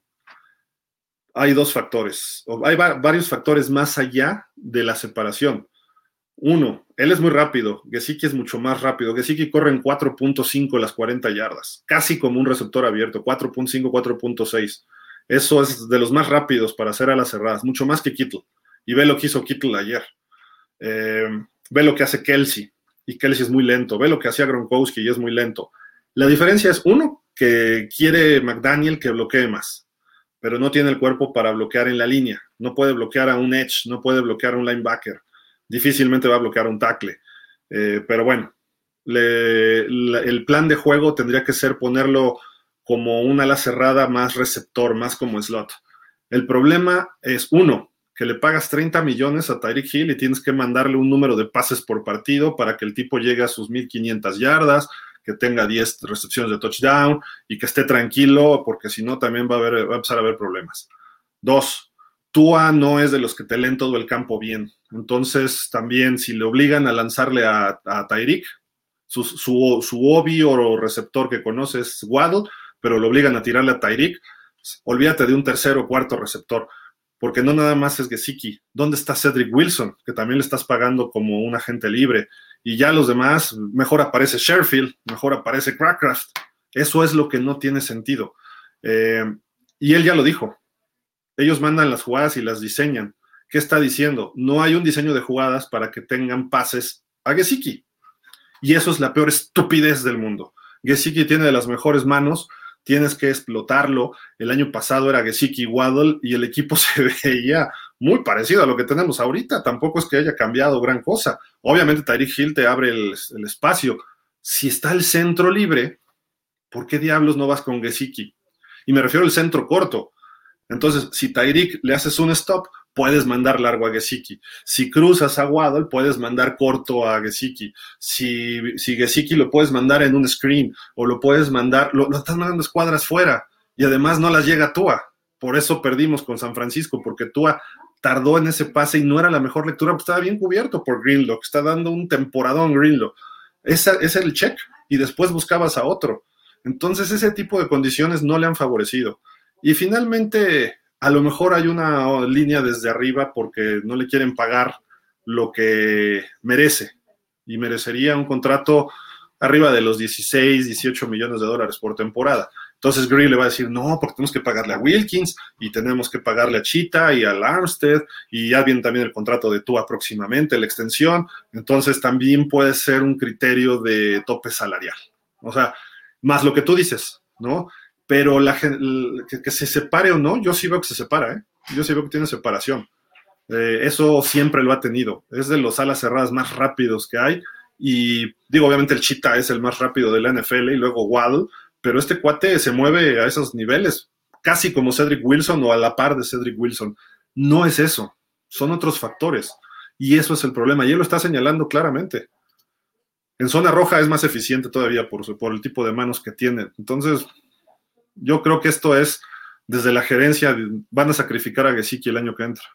hay dos factores, o hay varios factores más allá de la separación. Uno, él es muy rápido, Gesicki es mucho más rápido. Gesicki corre en 4.5 las 40 yardas, casi como un receptor abierto, 4.5, 4.6. Eso es de los más rápidos para hacer a las cerradas, mucho más que Kittle. Y ve lo que hizo Kittle ayer. Eh, ve lo que hace Kelsey, y Kelsey es muy lento. Ve lo que hacía Gronkowski y es muy lento. La diferencia es, uno, que quiere McDaniel que bloquee más pero no tiene el cuerpo para bloquear en la línea. No puede bloquear a un edge, no puede bloquear a un linebacker. Difícilmente va a bloquear un tackle. Eh, pero bueno, el plan de juego tendría que ser ponerlo como una ala cerrada más receptor, más como slot. El problema es, uno, que le pagas 30 millones a Tyreek Hill y tienes que mandarle un número de pases por partido para que el tipo llegue a sus 1500 yardas, que tenga 10 recepciones de touchdown y que esté tranquilo, porque si no también va a, haber, empezar a haber problemas. Dos, Tua no es de los que te leen todo el campo bien. Entonces, también si le obligan a lanzarle a, a Tyreek, su, su, obvio receptor que conoce es Waddle, pero lo obligan a tirarle a Tyreek, olvídate de un tercero o cuarto receptor, porque no nada más es Gesicki. ¿Dónde está Cedric Wilson? Que también le estás pagando como un agente libre y ya los demás, mejor aparece Sherfield, mejor aparece Crackcraft. Eso es lo que no tiene sentido. Eh, y él ya lo dijo. Ellos mandan las jugadas y las diseñan. ¿Qué está diciendo? No hay un diseño de jugadas para que tengan pases a Gesicki. Y eso es la peor estupidez del mundo. Gesicki tiene de las mejores manos, tienes que explotarlo. El año pasado era Gesicki Waddle y el equipo se veía muy parecido a lo que tenemos ahorita. Tampoco es que haya cambiado gran cosa. Obviamente Tyreek Hill te abre el, espacio. Si está el centro libre, ¿por qué diablos no vas con Gesicki? Y me refiero al centro corto. Entonces, si Tyreek le haces un stop, puedes mandar largo a Gesicki. Si cruzas a Waddle, puedes mandar corto a Gesicki. Si, si Gesicki lo puedes mandar en un screen o lo puedes mandar, lo, lo estás mandando escuadras fuera y además no las llega Tua. Por eso perdimos con San Francisco, porque Tua tardó en ese pase y no era la mejor lectura, pues estaba bien cubierto por Greenlock, está dando un temporadón Greenlock. Ese es el check y después buscabas a otro. Entonces ese tipo de condiciones no le han favorecido. Y finalmente, a lo mejor hay una línea desde arriba porque no le quieren pagar lo que merece y merecería un contrato arriba de los 16, 18 millones de dólares por temporada. Entonces Green le va a decir, no, porque tenemos que pagarle a Wilkins y tenemos que pagarle a Chita y al Armstead y ya viene también el contrato de Tua próximamente, la extensión. Entonces también puede ser un criterio de tope salarial. O sea, más lo que tú dices, ¿no? Pero la, que, se separe o no, yo sí veo que se separa, ¿eh? Yo sí veo que tiene separación. Eh, eso siempre lo ha tenido. Es de los alas cerradas más rápidos que hay. Y digo, obviamente el Chita es el más rápido de la NFL y luego Waddle pero este cuate se mueve a esos niveles, casi como Cedric Wilson o a la par de Cedric Wilson. No es eso, son otros factores. Y eso es el problema. Y él lo está señalando claramente. En zona roja es más eficiente todavía por, por el tipo de manos que tiene. Entonces, yo creo que esto es, desde la gerencia, van a sacrificar a Gesicki el año que entra.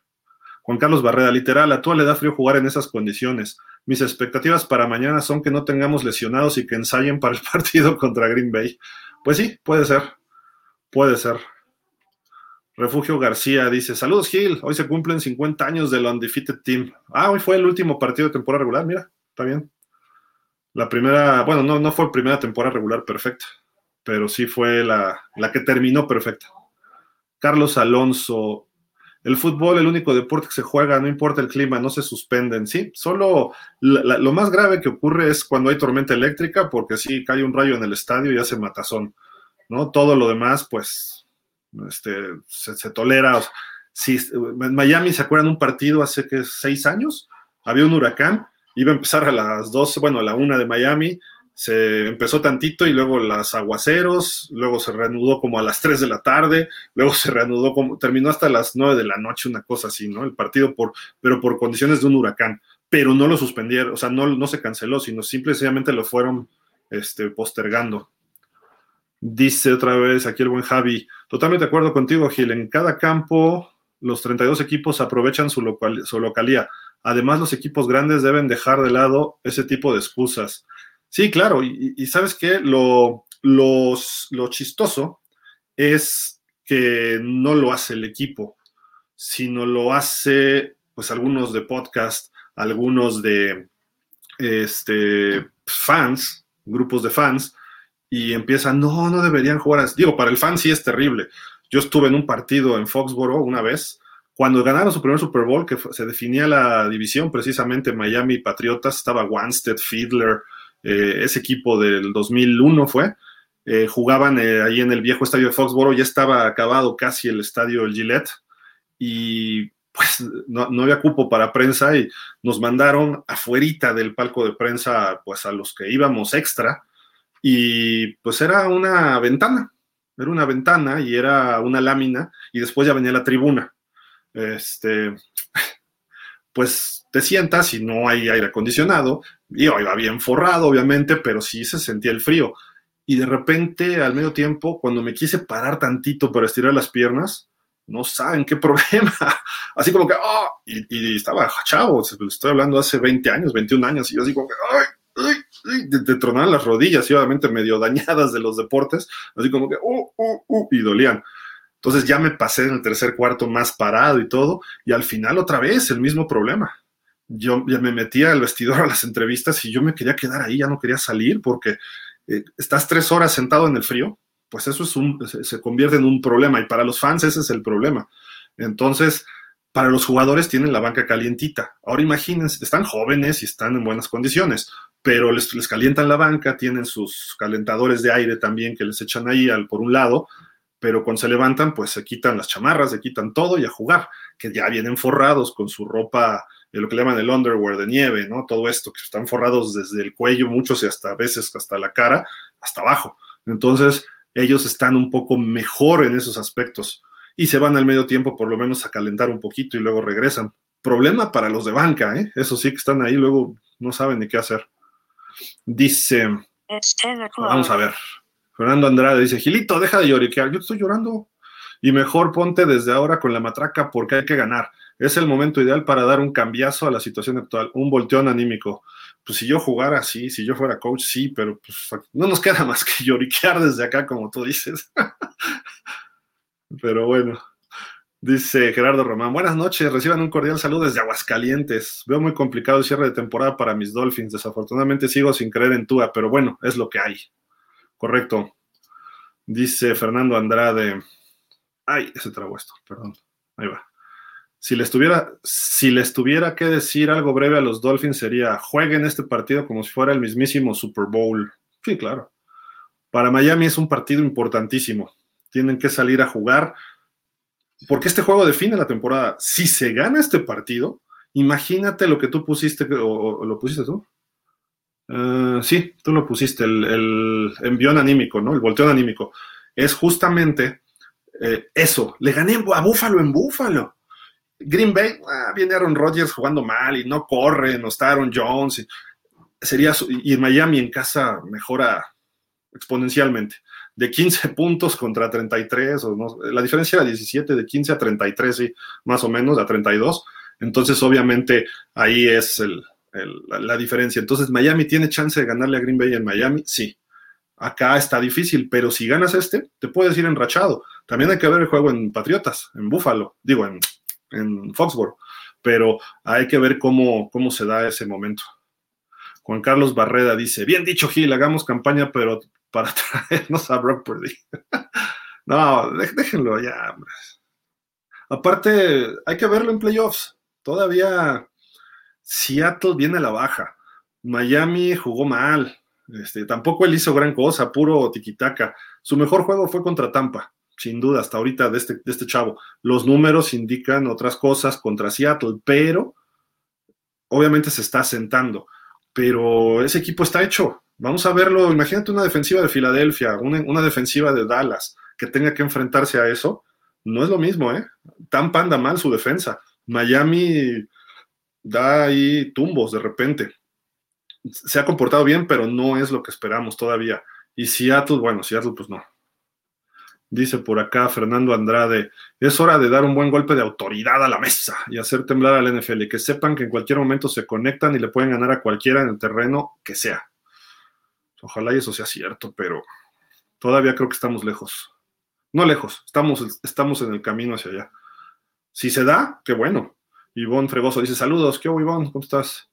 Juan Carlos Barreda, literal, a tú le da frío jugar en esas condiciones. Mis expectativas para mañana son que no tengamos lesionados y que ensayen para el partido contra Green Bay. Pues sí, puede ser. Puede ser. Refugio García dice: Saludos, Gil. Hoy se cumplen 50 años del Undefeated Team. Ah, hoy fue el último partido de temporada regular. Mira, está bien. La primera, bueno, no, no fue primera temporada regular perfecta, pero sí fue la, la que terminó perfecta. Carlos Alonso, el fútbol, el único deporte que se juega, no importa el clima, no se suspenden, ¿sí? Solo lo más grave que ocurre es cuando hay tormenta eléctrica, porque si cae un rayo en el estadio y hace matazón, ¿no? Todo lo demás, pues, este, se, tolera. si, en Miami, ¿se acuerdan un partido hace que seis años? Había un huracán, iba a empezar a las 12, bueno, a la una de Miami, se empezó tantito y luego las aguaceros, luego se reanudó como a las 3 de la tarde, luego se reanudó como, terminó hasta las 9 de la noche, una cosa así, ¿no? El partido por, pero por condiciones de un huracán, pero no lo suspendieron, o sea, no, no se canceló, sino simplemente lo fueron este, postergando. Dice otra vez aquí el buen Javi, totalmente de acuerdo contigo, Gil, en cada campo los 32 equipos aprovechan su, local, su localía. Además, los equipos grandes deben dejar de lado ese tipo de excusas. Sí, claro, y, sabes qué, lo, lo chistoso es que no lo hace el equipo, sino lo hace pues algunos de podcast, algunos de este, fans, grupos de fans, y empiezan, no, no deberían jugar así. Digo, para el fan sí es terrible. Yo estuve en un partido en Foxboro una vez, cuando ganaron su primer Super Bowl, que se definía la división, precisamente Miami Patriotas, estaba Wanstead, Fiedler, eh, ese equipo del 2001 fue, eh, jugaban eh, ahí en el viejo estadio de Foxboro, ya estaba acabado casi el estadio el Gillette y pues no, había cupo para prensa y nos mandaron afuerita del palco de prensa pues a los que íbamos extra y pues era una ventana, era una ventana y era una lámina y después ya venía la tribuna. Este, pues te sientas y no hay aire acondicionado, y iba bien forrado, obviamente, pero sí se sentía el frío. Y de repente, al medio tiempo, cuando me quise parar tantito para estirar las piernas, no saben qué problema. Así como que, oh, y, estaba chavo, estoy hablando hace 20 años, 21 años, y yo así como que, ay, ay, ay, te, tronaban las rodillas, y obviamente medio dañadas de los deportes, así como que, uh, uh, uh, y dolían. Entonces ya me pasé en el tercer cuarto más parado y todo, y al final otra vez el mismo problema. Yo ya me metía al vestidor a las entrevistas y yo me quería quedar ahí, ya no quería salir porque eh, estás tres horas sentado en el frío, pues eso es un, se, convierte en un problema y para los fans ese es el problema. Entonces, para los jugadores tienen la banca calientita. Ahora imagínense, están jóvenes y están en buenas condiciones, pero les, les calientan la banca, tienen sus calentadores de aire también que les echan ahí al, por un lado, pero cuando se levantan, pues se quitan las chamarras, se quitan todo y a jugar, que ya vienen forrados con su ropa, de lo que le llaman el underwear de nieve, ¿no? Todo esto, que están forrados desde el cuello, muchos y hasta a veces hasta la cara, hasta abajo. Entonces, ellos están un poco mejor en esos aspectos y se van al medio tiempo por lo menos a calentar un poquito y luego regresan. Problema para los de banca, ¿eh? Eso sí que están ahí, luego no saben ni qué hacer. Dice, vamos a ver, Fernando Andrade dice, Gilito, deja de lloriquear. Yo estoy llorando. Y mejor ponte desde ahora con la matraca porque hay que ganar. Es el momento ideal para dar un cambiazo a la situación actual, un volteón anímico. Pues si yo jugara así, si yo fuera coach, sí, pero pues no nos queda más que lloriquear desde acá, como tú dices. pero bueno. Dice Gerardo Román, buenas noches, reciban un cordial saludo desde Aguascalientes. Veo muy complicado el cierre de temporada para mis Dolphins. Desafortunadamente sigo sin creer en Tua, pero bueno, es lo que hay. Correcto. Dice Fernando Andrade. Ay, ese trago esto, perdón. Ahí va. Si les, tuviera, si les tuviera que decir algo breve a los Dolphins sería, jueguen este partido como si fuera el mismísimo Super Bowl. Sí, claro. Para Miami es un partido importantísimo. Tienen que salir a jugar porque este juego define la temporada. Si se gana este partido, imagínate lo que tú pusiste, o lo pusiste tú, eh, sí, tú lo pusiste, el, envión anímico, ¿no? El volteón anímico. Es justamente eh, eso. Le gané a Búfalo en Búfalo. Green Bay, ah, viene Aaron Rodgers jugando mal y no corre, no está Aaron Jones. Y, sería, y Miami en casa mejora exponencialmente. De 15 puntos contra 33, o no, la diferencia era 17, de 15 a 33, sí, más o menos, a 32. Entonces, obviamente, ahí es el, la, diferencia. Entonces, Miami tiene chance de ganarle a Green Bay en Miami, sí. Acá está difícil, pero si ganas este, te puedes ir enrachado. También hay que ver el juego en Patriotas, en Buffalo, digo, en, en Foxborough, pero hay que ver cómo, cómo se da ese momento. Juan Carlos Barreda dice, bien dicho Gil, hagamos campaña, pero para traernos a Brock Purdy. no, déjenlo ya, hombre. Aparte, hay que verlo en playoffs. Todavía Seattle viene a la baja. Miami jugó mal. Este, tampoco él hizo gran cosa, puro tiquitaca. Su mejor juego fue contra Tampa, sin duda, hasta ahorita de este, de este chavo. Los números indican otras cosas contra Seattle, pero obviamente se está sentando. Pero ese equipo está hecho. Vamos a verlo, imagínate una defensiva de Filadelfia, una, una defensiva de Dallas, que tenga que enfrentarse a eso. No es lo mismo, ¿eh? Tan panda mal su defensa. Miami da ahí tumbos de repente. Se ha comportado bien, pero no es lo que esperamos todavía. Y Seattle, bueno, Seattle pues no. Dice por acá Fernando Andrade, es hora de dar un buen golpe de autoridad a la mesa y hacer temblar al NFL, que sepan que en cualquier momento se conectan y le pueden ganar a cualquiera en el terreno que sea. Ojalá y eso sea cierto, pero todavía creo que estamos lejos. No lejos, estamos, estamos en el camino hacia allá. Si se da, qué bueno. Ivonne Fregoso dice, saludos, ¿qué hubo Ivonne? ¿Cómo estás?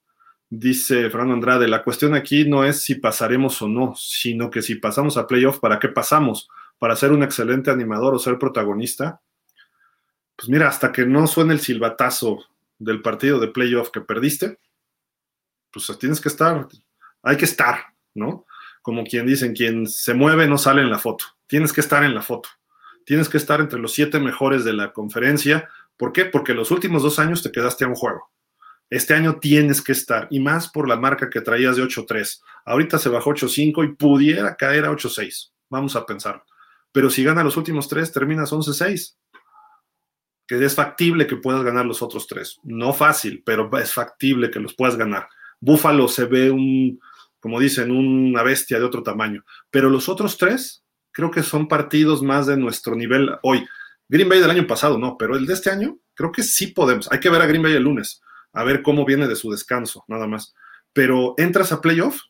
Dice Fernando Andrade, la cuestión aquí no es si pasaremos o no, sino que si pasamos a playoff, ¿para qué pasamos? para ser un excelente animador o ser protagonista, pues mira, hasta que no suene el silbatazo del partido de playoff que perdiste, pues tienes que estar, hay que estar, ¿no? Como quien dicen, quien se mueve no sale en la foto, tienes que estar en la foto, tienes que estar entre los siete mejores de la conferencia, ¿por qué? Porque los últimos dos años te quedaste a un juego. Este año tienes que estar, y más por la marca que traías de 8-3. Ahorita se bajó 8-5 y pudiera caer a 8-6. Vamos a pensar pero si gana los últimos tres, terminas 11-6. Que es factible que puedas ganar los otros tres. No fácil, pero es factible que los puedas ganar. Búfalo se ve un, como dicen, una bestia de otro tamaño. Pero los otros tres, creo que son partidos más de nuestro nivel hoy. Green Bay del año pasado, no, pero el de este año, creo que sí podemos. Hay que ver a Green Bay el lunes, a ver cómo viene de su descanso, nada más. Pero entras a playoff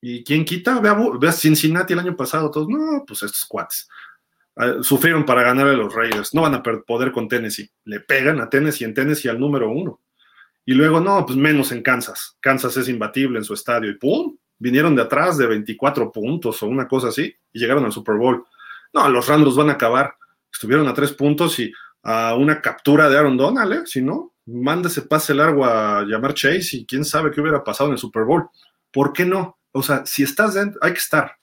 ¿Y quién quita? Ve a, Cincinnati el año pasado, todos, no, pues estos cuates. Ah, sufrieron para ganar a los Raiders, no van a poder con Tennessee. Le pegan a Tennessee en Tennessee al número uno. Y luego, no, pues menos en Kansas. Kansas es imbatible en su estadio. Y ¡pum! Vinieron de atrás de 24 puntos o una cosa así y llegaron al Super Bowl. No, los Rams van a acabar. Estuvieron a tres puntos y a una captura de Aaron Donald, ¿eh? Si no, mándese pase largo a llamar Chase y quién sabe qué hubiera pasado en el Super Bowl. ¿Por qué no? O sea, si estás dentro, hay que estar.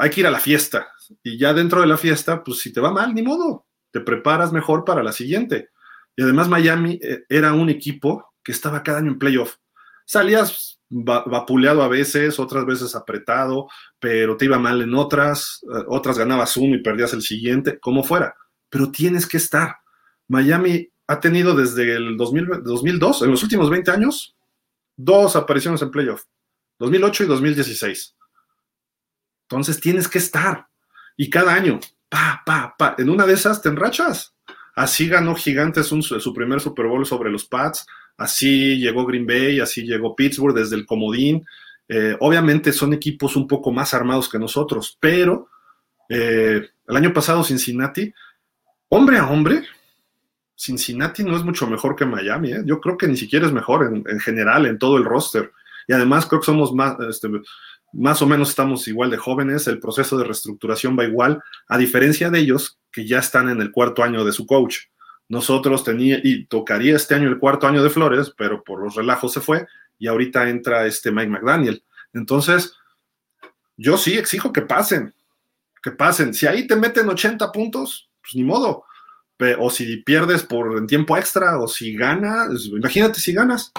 Hay que ir a la fiesta. Y ya dentro de la fiesta, pues si te va mal, ni modo. Te preparas mejor para la siguiente. Y además Miami eh, era un equipo que estaba cada año en playoff. Salías vapuleado a veces, otras veces apretado, pero te iba mal en otras, eh, otras ganabas uno y perdías el siguiente, como fuera. Pero tienes que estar. Miami ha tenido desde el 2002, en los últimos 20 años, dos apariciones en playoff. 2008 y 2016. Entonces tienes que estar. Y cada año, pa, pa, pa. En una de esas te enrachas. Así ganó Gigantes su primer Super Bowl sobre los Pats. Así llegó Green Bay, así llegó Pittsburgh desde el comodín. Eh, obviamente son equipos un poco más armados que nosotros, pero eh, el año pasado Cincinnati, hombre a hombre, Cincinnati no es mucho mejor que Miami. ¿eh? Yo creo que ni siquiera es mejor en, en general, en todo el roster. Y además creo que somos más, este, más o menos estamos igual de jóvenes, el proceso de reestructuración va igual, a diferencia de ellos que ya están en el cuarto año de su coach. Nosotros tenía, y tocaría este año el cuarto año de Flores, pero por los relajos se fue, y ahorita entra este Mike McDaniel. Entonces, yo sí exijo que pasen, que pasen. Si ahí te meten 80 puntos, pues ni modo. O si pierdes por en tiempo extra, o si ganas, imagínate si ganas.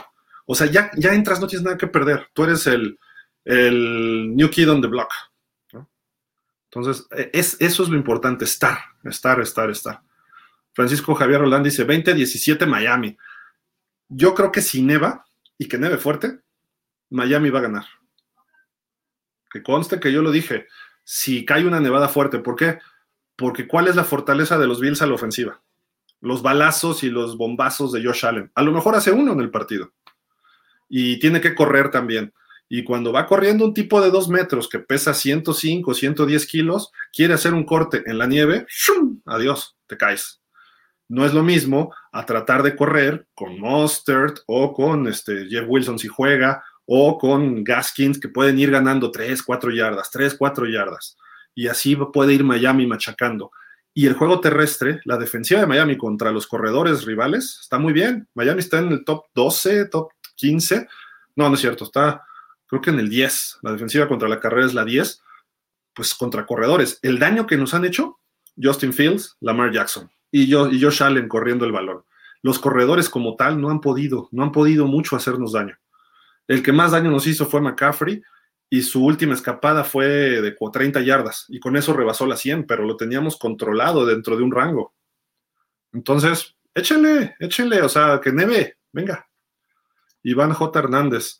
O sea, ya, ya entras, no tienes nada que perder. Tú eres el, new kid on the block. Entonces, e, es, eso es lo importante, estar, estar, estar, estar. Francisco Javier Roland dice 20-17 Miami. Yo creo que si neva y que neve fuerte, Miami va a ganar. Que conste que yo lo dije, si cae una nevada fuerte, ¿por qué? Porque ¿cuál es la fortaleza de los Bills a la ofensiva? Los balazos y los bombazos de Josh Allen. A lo mejor hace uno en el partido y tiene que correr también. Y cuando va corriendo un tipo de dos metros que pesa 105, 110 kilos, quiere hacer un corte en la nieve, ¡shum! adiós, te caes. No es lo mismo a tratar de correr con Mustard o con este Jeff Wilson si juega o con Gaskins que pueden ir ganando 3, 4 yardas, 3, 4 yardas. Y así puede ir Miami machacando. Y el juego terrestre, la defensiva de Miami contra los corredores rivales, está muy bien. Miami está en el top 12, top 15. No, no es cierto, está creo que en el 10. La defensiva contra la carrera es la 10. Pues contra corredores. El daño que nos han hecho, Justin Fields, Lamar Jackson y, yo, y Josh Allen corriendo el balón. Los corredores como tal no han podido, no han podido mucho hacernos daño. El que más daño nos hizo fue McCaffrey y su última escapada fue de 30 yardas y con eso rebasó la 100, pero lo teníamos controlado dentro de un rango. Entonces, échenle, échenle, o sea, que neve, venga. Iván J. Hernández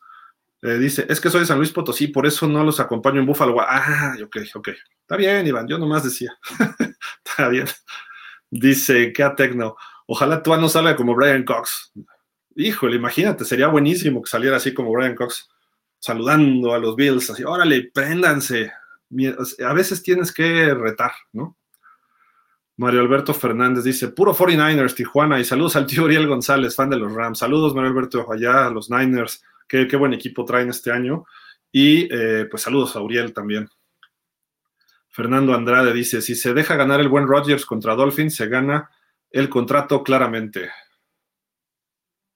eh, dice, es que soy de San Luis Potosí, por eso no los acompaño en Búfalo. Ah, ok, ok. Está bien, Iván, yo nomás decía. Está bien. Dice, qué a Tecno. Ojalá tú no salga como Brian Cox. Híjole, imagínate, sería buenísimo que saliera así como Brian Cox saludando a los Bills, así, órale, préndanse. A veces tienes que retar, ¿no? Mario Alberto Fernández dice, puro 49ers, Tijuana, y saludos al tío Uriel González, fan de los Rams. Saludos, Mario Alberto, allá a los Niners, qué, buen equipo traen este año. Y eh, pues saludos a Uriel también. Fernando Andrade dice, si se deja ganar el buen Rodgers contra Dolphins, se gana el contrato claramente.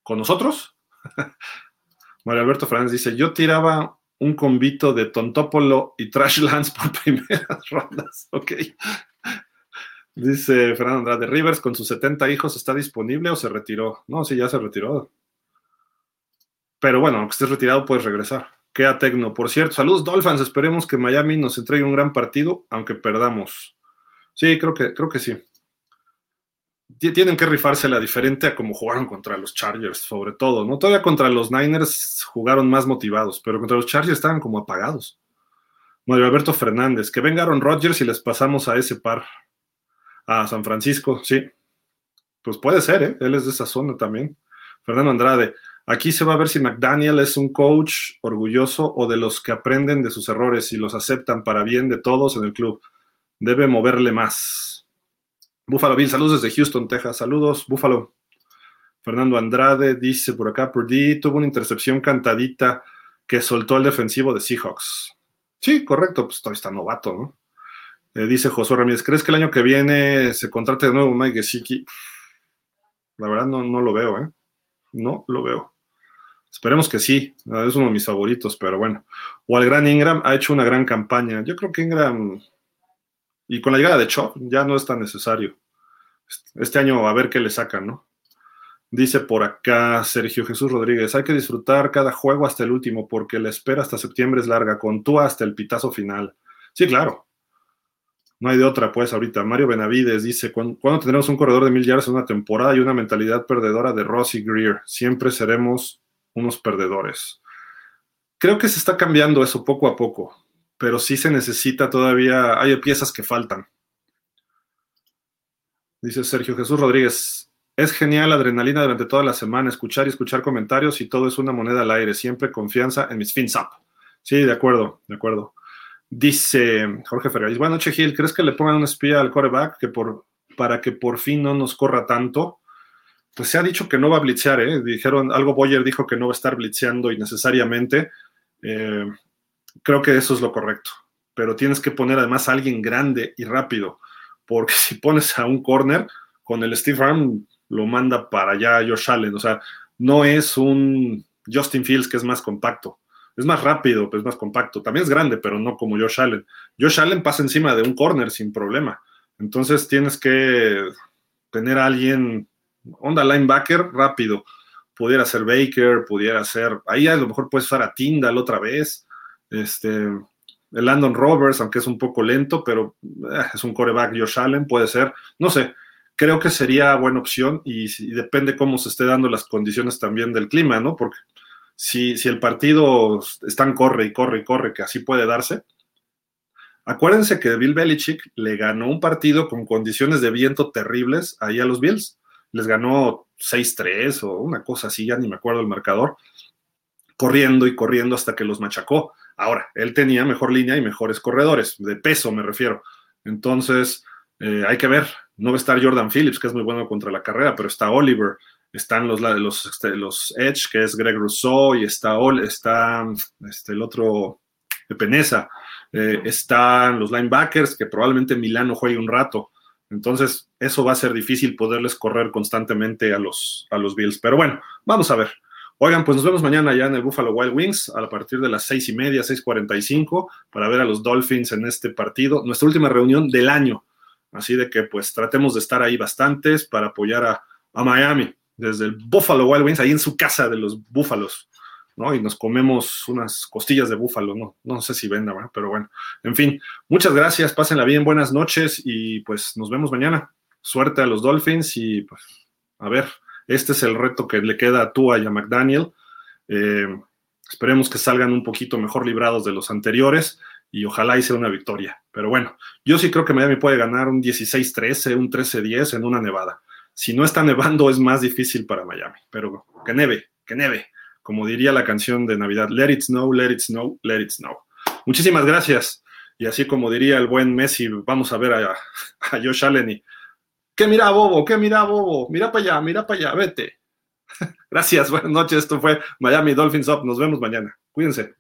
¿Con nosotros? Mario Alberto Fernández dice, yo tiraba un convito de Tontópolo y Trashlands por primeras rondas. Ok. Dice Fernando Andrade, Rivers con sus 70 hijos está disponible o se retiró. No, sí, ya se retiró. Pero bueno, aunque estés retirado, puedes regresar. Queda Tecno. Por cierto, saludos Dolphins. Esperemos que Miami nos entregue un gran partido, aunque perdamos. Sí, creo que, creo que sí tienen que rifársela diferente a como jugaron contra los Chargers, sobre todo, ¿no? Todavía contra los Niners jugaron más motivados, pero contra los Chargers estaban como apagados. Mario Alberto Fernández, que vengaron Rodgers y les pasamos a ese par. A San Francisco, sí. Pues puede ser, ¿eh? Él es de esa zona también. Fernando Andrade, aquí se va a ver si McDaniel es un coach orgulloso o de los que aprenden de sus errores y los aceptan para bien de todos en el club. Debe moverle más. Búfalo Bill, saludos desde Houston, Texas. Saludos, Búfalo. Fernando Andrade dice por acá, Purdy tuvo una intercepción cantadita que soltó el defensivo de Seahawks. Sí, correcto, pues todavía está novato, ¿no? Eh, dice Josué Ramírez, ¿crees que el año que viene se contrate de nuevo Mike Gesicki? La verdad no, no lo veo, ¿eh? No lo veo. Esperemos que sí, es uno de mis favoritos, pero bueno. O al gran Ingram ha hecho una gran campaña. Yo creo que Ingram, y con la llegada de Chop, ya no es tan necesario este año a ver qué le sacan, ¿no? Dice por acá Sergio Jesús Rodríguez, hay que disfrutar cada juego hasta el último porque la espera hasta septiembre es larga, con tú hasta el pitazo final. Sí, claro. No hay de otra, pues, ahorita. Mario Benavides dice, ¿cuándo tendremos un corredor de mil yardas en una temporada y una mentalidad perdedora de Rossi Greer? Siempre seremos unos perdedores. Creo que se está cambiando eso poco a poco, pero sí se necesita todavía, hay piezas que faltan. Dice Sergio Jesús Rodríguez, es genial adrenalina durante toda la semana, escuchar y escuchar comentarios y todo es una moneda al aire, siempre confianza en mis fins up. Sí, de acuerdo, de acuerdo. Dice Jorge Ferrer, buenas noches Gil, ¿crees que le pongan un espía al coreback que por, para que por fin no nos corra tanto? Pues se ha dicho que no va a blitzear, ¿eh? Dijeron, algo Boyer dijo que no va a estar blitzeando innecesariamente. Eh, creo que eso es lo correcto, pero tienes que poner además a alguien grande y rápido porque si pones a un corner, con el Steve Arm lo manda para allá Josh Allen. O sea, no es un Justin Fields que es más compacto. Es más rápido, pero es más compacto. También es grande, pero no como Josh Allen. Josh Allen pasa encima de un corner sin problema. Entonces tienes que tener a alguien, onda linebacker, rápido. Pudiera ser Baker, pudiera ser. Ahí a lo mejor puedes usar a Tyndall otra vez. Este, el Landon Roberts, aunque es un poco lento, pero eh, es un coreback Josh Allen, puede ser. No sé, creo que sería buena opción y, depende cómo se esté dando las condiciones también del clima, ¿no? Porque si, si el partido están corre y corre y corre, que así puede darse. Acuérdense que Bill Belichick le ganó un partido con condiciones de viento terribles ahí a los Bills. Les ganó 6-3 o una cosa así, ya ni me acuerdo el marcador, corriendo y corriendo hasta que los machacó. Ahora, él tenía mejor línea y mejores corredores, de peso me refiero. Entonces, eh, hay que ver. No va a estar Jordan Phillips, que es muy bueno contra la carrera, pero está Oliver, están los, los, este, los Edge, que es Greg Rousseau, y está, está este, el otro de Peneza. Eh, están los linebackers, que probablemente Milano juegue un rato. Entonces, eso va a ser difícil poderles correr constantemente a los, a los Bills. Pero bueno, vamos a ver. Oigan, pues nos vemos mañana ya en el Buffalo Wild Wings a partir de las seis y media, 6:45, para ver a los Dolphins en este partido, nuestra última reunión del año. Así de que pues tratemos de estar ahí bastantes para apoyar a, Miami desde el Buffalo Wild Wings, ahí en su casa de los Búfalos. ¿No? Y nos comemos unas costillas de búfalo, no, no sé si venda, pero bueno, en fin, muchas gracias, pásenla bien, buenas noches y pues nos vemos mañana. Suerte a los Dolphins y pues a ver, este es el reto que le queda a Tua y a McDaniel. Eh, esperemos que salgan un poquito mejor librados de los anteriores y ojalá hice una victoria. Pero bueno, yo sí creo que Miami puede ganar un 16-13, un 13-10 en una nevada. Si no está nevando es más difícil para Miami, pero que neve, que neve. Como diría la canción de Navidad, let it snow, let it snow, let it snow. Muchísimas gracias. Y así como diría el buen Messi, vamos a ver a, a Josh Allen y, ¿qué mira, Bobo? ¿Qué mira, Bobo? Mira para allá, mira para allá, vete. Gracias, buenas noches. Esto fue Miami Dolphins Up. Nos vemos mañana. Cuídense.